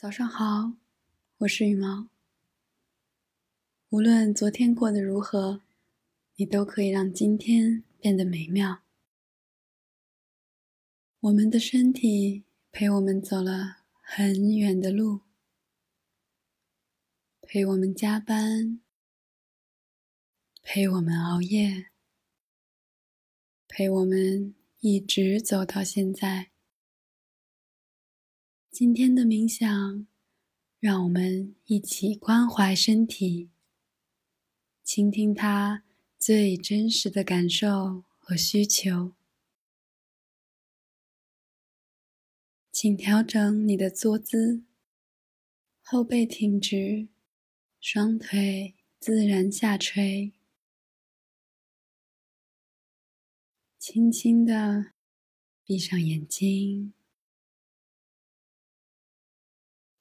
早上好，我是羽毛。无论昨天过得如何，你都可以让今天变得美妙。我们的身体陪我们走了很远的路，陪我们加班，陪我们熬夜，陪我们一直走到现在。今天的冥想，让我们一起关怀身体，倾听它最真实的感受和需求。请调整你的坐姿，后背挺直，双腿自然下垂，轻轻的闭上眼睛。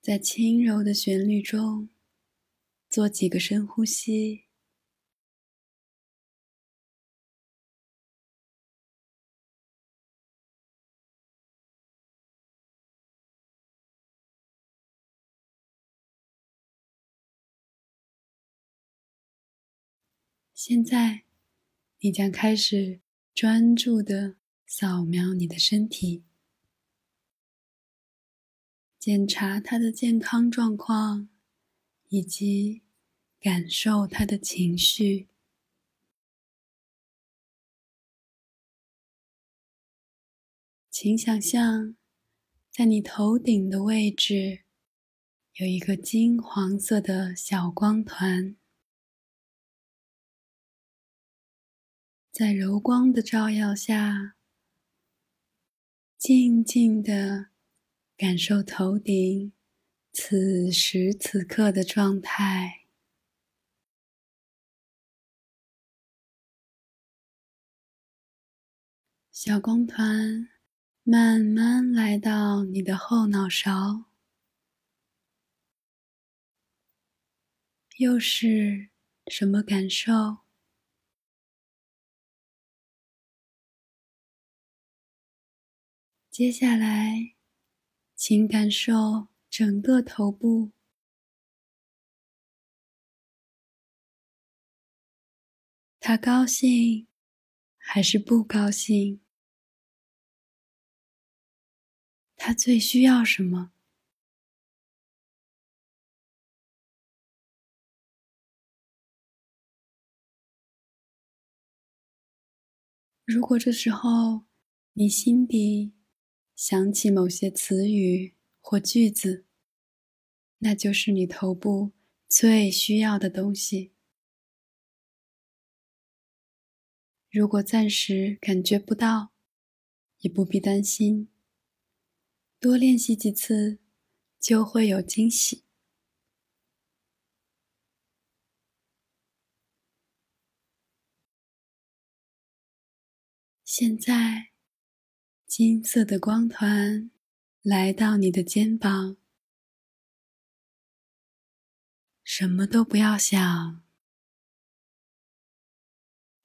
在轻柔的旋律中，做几个深呼吸。现在，你将开始专注的扫描你的身体。检查他的健康状况，以及感受他的情绪。请想象，在你头顶的位置有一个金黄色的小光团，在柔光的照耀下，静静的。感受头顶此时此刻的状态。小光团慢慢来到你的后脑勺，又是什么感受？接下来。请感受整个头部，他高兴还是不高兴？他最需要什么？如果这时候你心底……想起某些词语或句子，那就是你头部最需要的东西。如果暂时感觉不到，也不必担心，多练习几次就会有惊喜。现在。金色的光团来到你的肩膀，什么都不要想，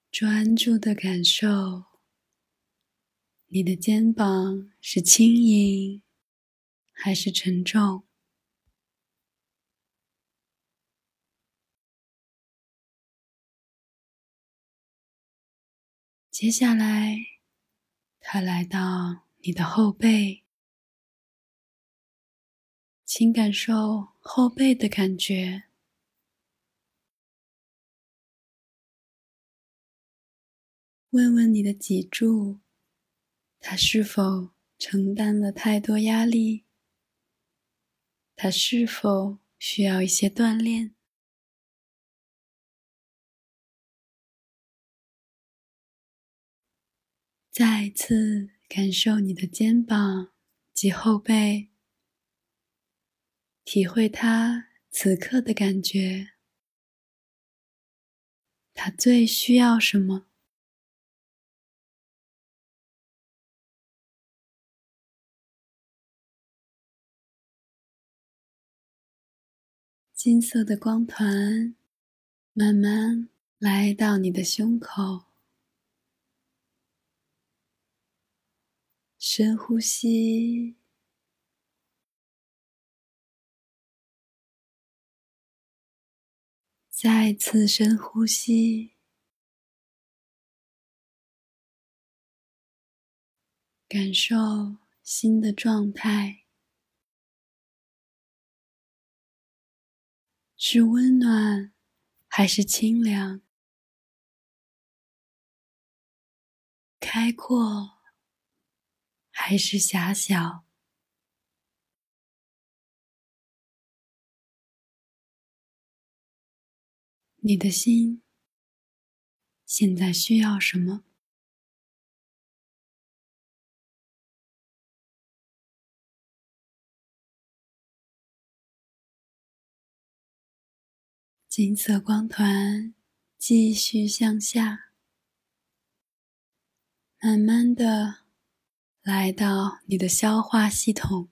专注的感受你的肩膀是轻盈还是沉重。接下来。它来到你的后背，请感受后背的感觉。问问你的脊柱，它是否承担了太多压力？它是否需要一些锻炼？再次感受你的肩膀及后背，体会它此刻的感觉。它最需要什么？金色的光团慢慢来到你的胸口。深呼吸。再次深呼吸。感受新的状态。是温暖还是清凉？开阔还是狭小？你的心现在需要什么？金色光团继续向下，慢慢的来到你的消化系统，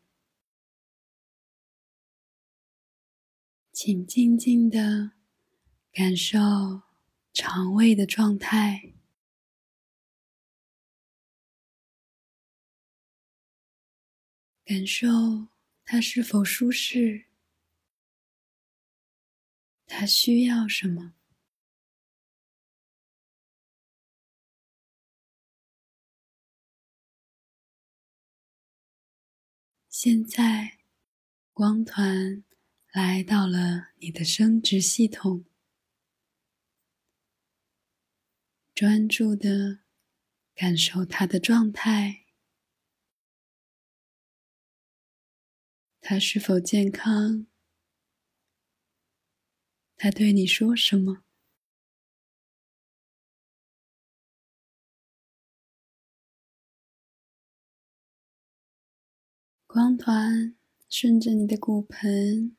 请静静的。感受肠胃的状态，感受它是否舒适，它需要什么。现在，光团来到了你的生殖系统。专注的感受他的状态，他是否健康？他对你说什么？光团顺着你的骨盆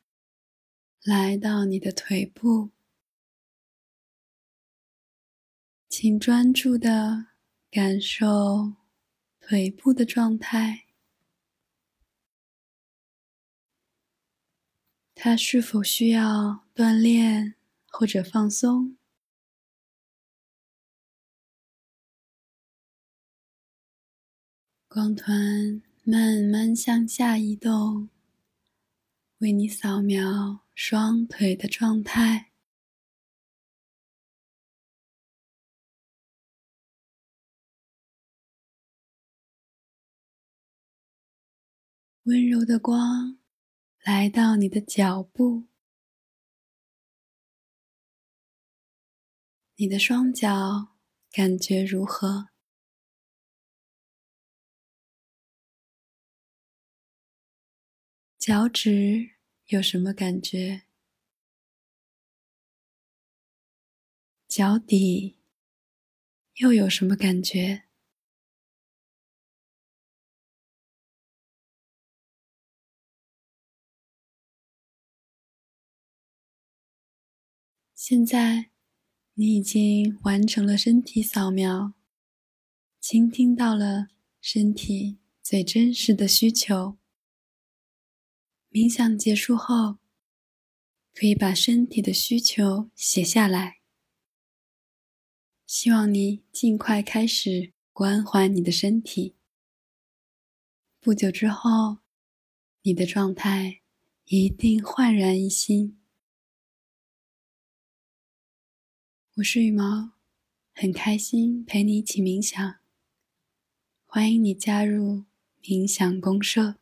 来到你的腿部。请专注的感受腿部的状态，它是否需要锻炼或者放松？光团慢慢向下移动，为你扫描双腿的状态。温柔的光来到你的脚部，你的双脚感觉如何？脚趾有什么感觉？脚底又有什么感觉？现在，你已经完成了身体扫描，倾听到了身体最真实的需求。冥想结束后，可以把身体的需求写下来。希望你尽快开始关怀你的身体。不久之后，你的状态一定焕然一新。我是羽毛，很开心陪你一起冥想。欢迎你加入冥想公社。